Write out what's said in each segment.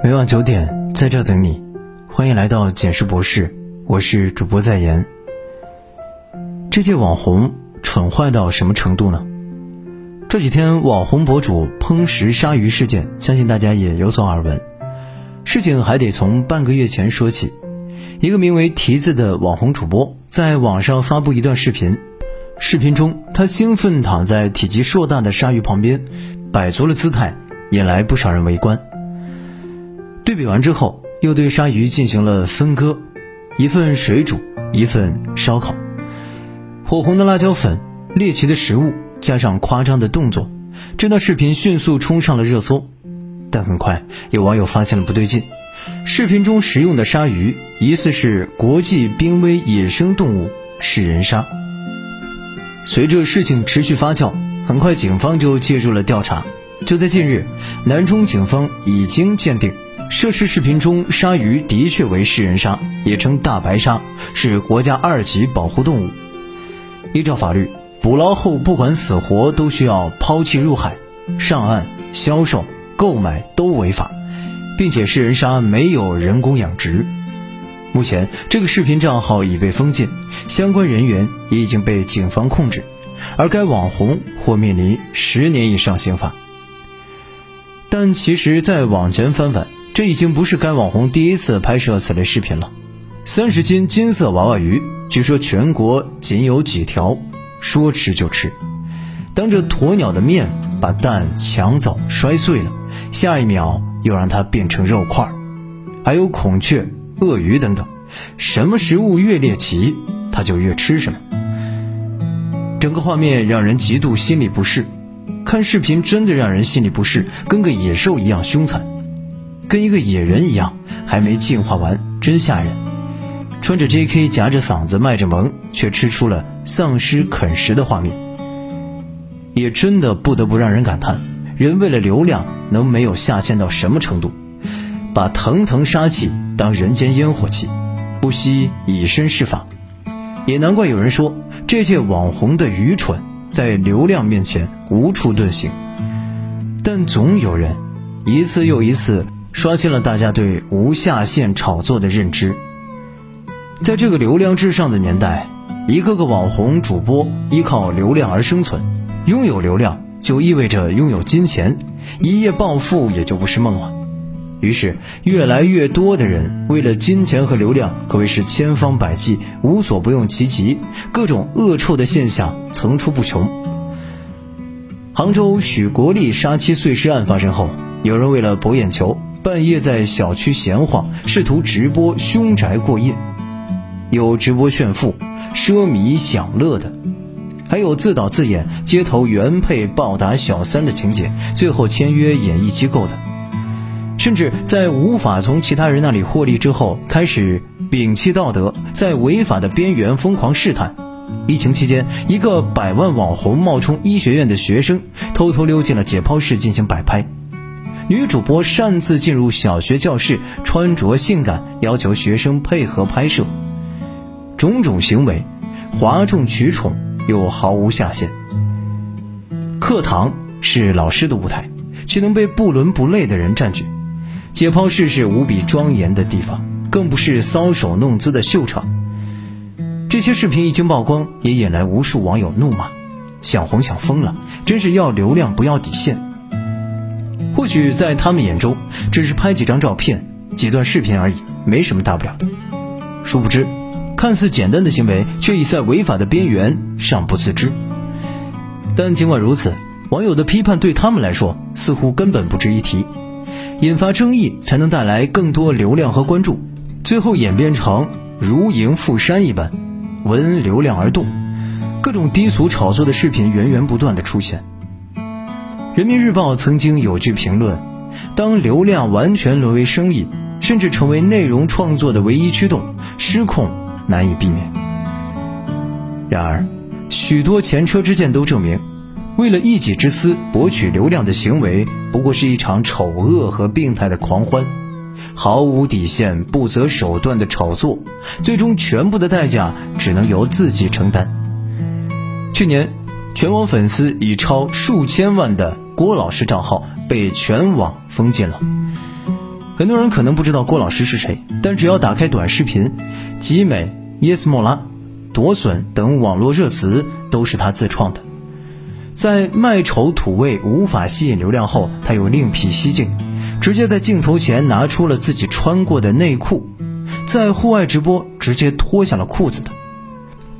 每晚九点，在这等你。欢迎来到简氏博士，我是主播在言。这届网红蠢坏到什么程度呢？这几天网红博主烹食鲨鱼事件，相信大家也有所耳闻。事情还得从半个月前说起。一个名为“蹄子”的网红主播在网上发布一段视频，视频中他兴奋躺在体积硕大的鲨鱼旁边，摆足了姿态，引来不少人围观。对比完之后，又对鲨鱼进行了分割，一份水煮，一份烧烤。火红的辣椒粉，猎奇的食物，加上夸张的动作，这段视频迅速冲上了热搜。但很快，有网友发现了不对劲，视频中食用的鲨鱼疑似是国际濒危野生动物食人鲨。随着事情持续发酵，很快警方就介入了调查。就在近日，南充警方已经鉴定。涉事视频中，鲨鱼的确为食人鲨，也称大白鲨，是国家二级保护动物。依照法律，捕捞后不管死活都需要抛弃入海，上岸销售、购买都违法，并且食人鲨没有人工养殖。目前，这个视频账号已被封禁，相关人员也已经被警方控制，而该网红或面临十年以上刑罚。但其实再往前翻翻。这已经不是该网红第一次拍摄此类视频了。三十斤金色娃娃鱼，据说全国仅有几条，说吃就吃。当着鸵鸟的面把蛋抢走摔碎了，下一秒又让它变成肉块。还有孔雀、鳄鱼等等，什么食物越猎奇，它就越吃什么。整个画面让人极度心里不适。看视频真的让人心里不适，跟个野兽一样凶残。跟一个野人一样，还没进化完，真吓人。穿着 J.K. 夹着嗓子卖着萌，却吃出了丧尸啃食的画面，也真的不得不让人感叹：人为了流量，能没有下限到什么程度？把腾腾杀气当人间烟火气，不惜以身试法。也难怪有人说，这届网红的愚蠢，在流量面前无处遁形。但总有人，一次又一次。刷新了大家对无下限炒作的认知。在这个流量至上的年代，一个个网红主播依靠流量而生存，拥有流量就意味着拥有金钱，一夜暴富也就不是梦了。于是，越来越多的人为了金钱和流量，可谓是千方百计，无所不用其极，各种恶臭的现象层出不穷。杭州许国立杀妻碎尸案发生后，有人为了博眼球。半夜在小区闲晃，试图直播凶宅过夜，有直播炫富、奢靡享乐的，还有自导自演街头原配暴打小三的情节，最后签约演艺机构的，甚至在无法从其他人那里获利之后，开始摒弃道德，在违法的边缘疯狂试探。疫情期间，一个百万网红冒充医学院的学生，偷偷溜进了解剖室进行摆拍。女主播擅自进入小学教室，穿着性感，要求学生配合拍摄，种种行为，哗众取宠又毫无下限。课堂是老师的舞台，却能被不伦不类的人占据；解剖室是无比庄严的地方，更不是搔首弄姿的秀场。这些视频一经曝光，也引来无数网友怒骂：“想红想疯了，真是要流量不要底线。”或许在他们眼中，只是拍几张照片、几段视频而已，没什么大不了的。殊不知，看似简单的行为，却已在违法的边缘尚不自知。但尽管如此，网友的批判对他们来说似乎根本不值一提。引发争议，才能带来更多流量和关注，最后演变成如迎富山一般，闻流量而动，各种低俗炒作的视频源源不断的出现。人民日报曾经有句评论：“当流量完全沦为生意，甚至成为内容创作的唯一驱动，失控难以避免。”然而，许多前车之鉴都证明，为了一己之私博取流量的行为，不过是一场丑恶和病态的狂欢，毫无底线、不择手段的炒作，最终全部的代价只能由自己承担。去年，全网粉丝已超数千万的。郭老师账号被全网封禁了。很多人可能不知道郭老师是谁，但只要打开短视频，集美、yes 莫拉、夺笋等网络热词都是他自创的。在卖丑土味无法吸引流量后，他又另辟蹊径，直接在镜头前拿出了自己穿过的内裤，在户外直播直接脱下了裤子的。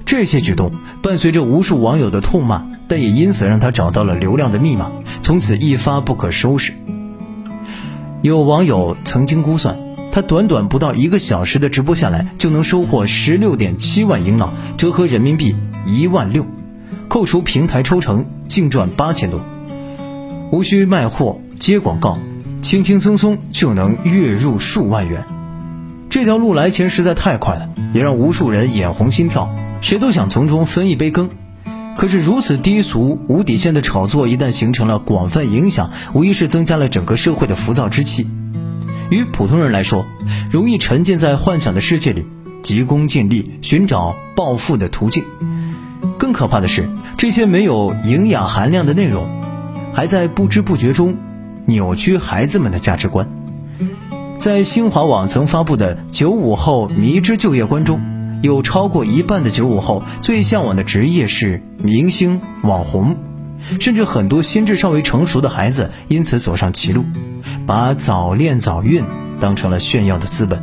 这些举动伴随着无数网友的痛骂，但也因此让他找到了流量的密码，从此一发不可收拾。有网友曾经估算，他短短不到一个小时的直播下来，就能收获十六点七万英镑，折合人民币一万六，扣除平台抽成，净赚八千多，无需卖货接广告，轻轻松松就能月入数万元。这条路来钱实在太快了，也让无数人眼红心跳。谁都想从中分一杯羹，可是如此低俗无底线的炒作，一旦形成了广泛影响，无疑是增加了整个社会的浮躁之气。与普通人来说，容易沉浸在幻想的世界里，急功近利，寻找暴富的途径。更可怕的是，这些没有营养含量的内容，还在不知不觉中扭曲孩子们的价值观。在新华网曾发布的“九五后迷之就业观”中。有超过一半的九五后最向往的职业是明星、网红，甚至很多心智尚未成熟的孩子因此走上歧路，把早恋早孕当成了炫耀的资本。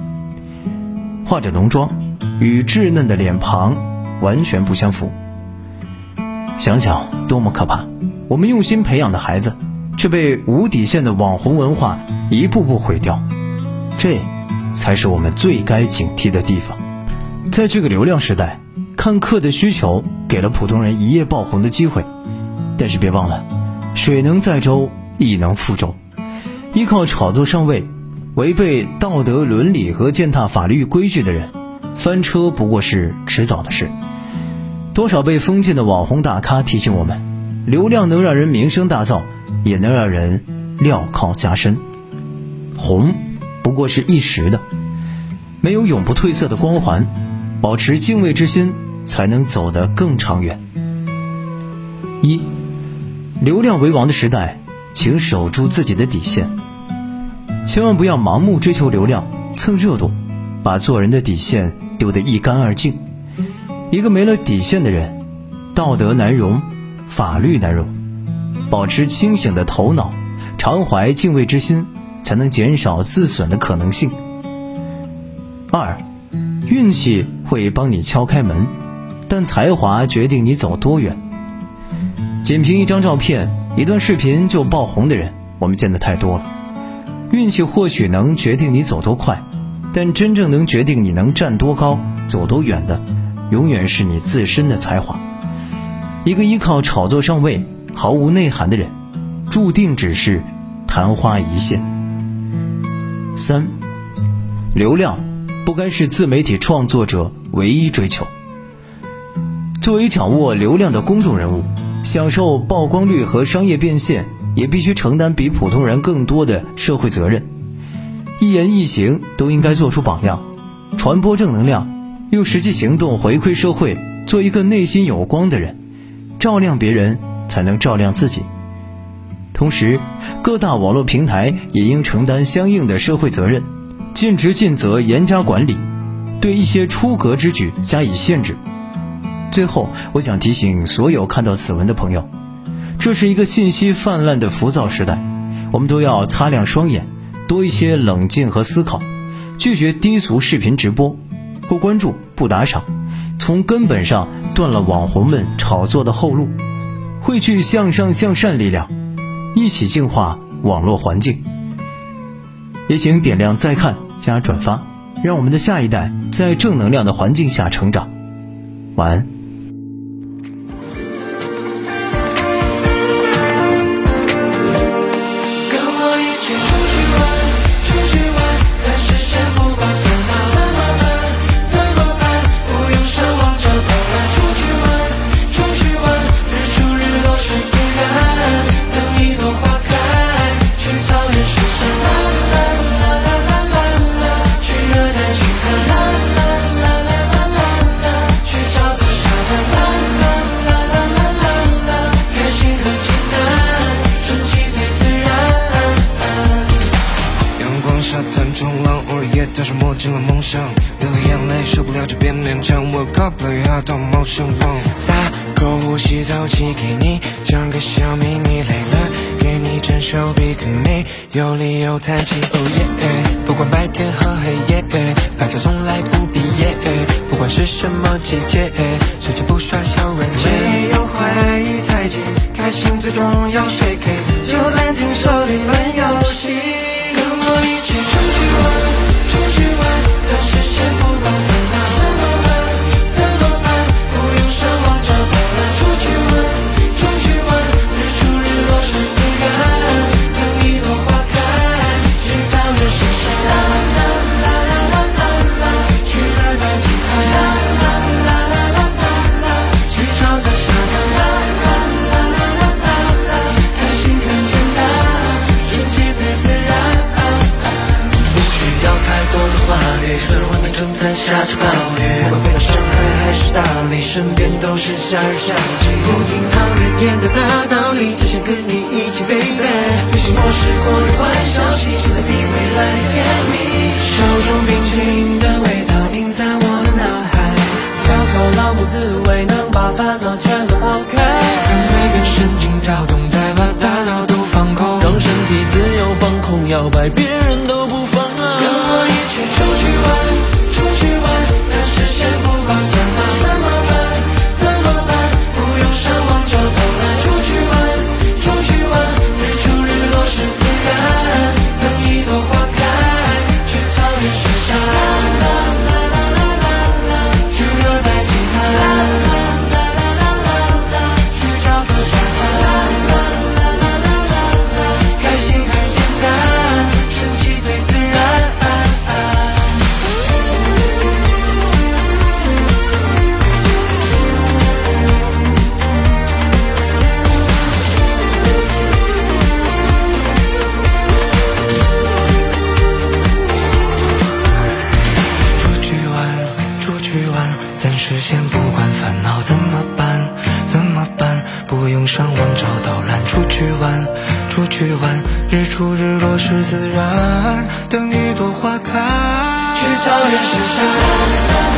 化着浓妆，与稚嫩的脸庞完全不相符。想想多么可怕！我们用心培养的孩子，却被无底线的网红文化一步步毁掉，这才是我们最该警惕的地方。在这个流量时代，看客的需求给了普通人一夜爆红的机会，但是别忘了，水能载舟，亦能覆舟。依靠炒作上位，违背道德伦理和践踏法律规矩的人，翻车不过是迟早的事。多少被封禁的网红大咖提醒我们：流量能让人名声大噪，也能让人镣铐加身。红不过是一时的，没有永不褪色的光环。保持敬畏之心，才能走得更长远。一，流量为王的时代，请守住自己的底线，千万不要盲目追求流量、蹭热度，把做人的底线丢得一干二净。一个没了底线的人，道德难容，法律难容。保持清醒的头脑，常怀敬畏之心，才能减少自损的可能性。二。运气会帮你敲开门，但才华决定你走多远。仅凭一张照片、一段视频就爆红的人，我们见得太多了。运气或许能决定你走多快，但真正能决定你能站多高、走多远的，永远是你自身的才华。一个依靠炒作上位、毫无内涵的人，注定只是昙花一现。三，流量。不该是自媒体创作者唯一追求。作为掌握流量的公众人物，享受曝光率和商业变现，也必须承担比普通人更多的社会责任。一言一行都应该做出榜样，传播正能量，用实际行动回馈社会，做一个内心有光的人，照亮别人才能照亮自己。同时，各大网络平台也应承担相应的社会责任。尽职尽责，严加管理，对一些出格之举加以限制。最后，我想提醒所有看到此文的朋友，这是一个信息泛滥的浮躁时代，我们都要擦亮双眼，多一些冷静和思考，拒绝低俗视频直播，不关注不打赏，从根本上断了网红们炒作的后路，汇聚向上向善力量，一起净化网络环境。也请点亮再看。加转发，让我们的下一代在正能量的环境下成长。晚安。强，我搞不了呀，到冒险王。打勾呼吸透气给你讲个小秘密，累了给你整首 Big Me，有理由叹气。哦耶不管白天和黑夜，拍照从来不毕业，不管是什么季节，手机不刷小软件？没有怀疑猜忌，开心最重要，Shake it，就暂停手里玩游戏，在下着暴雨。不管飞到上海还是大理，身边都是夏日香气。不听讨人厌的大道理，只想跟你一起，baby。飞行模式过滤坏消息，现在比未来甜蜜。手中冰淇淋的日出日落是自然，等一朵花开，去草原深山。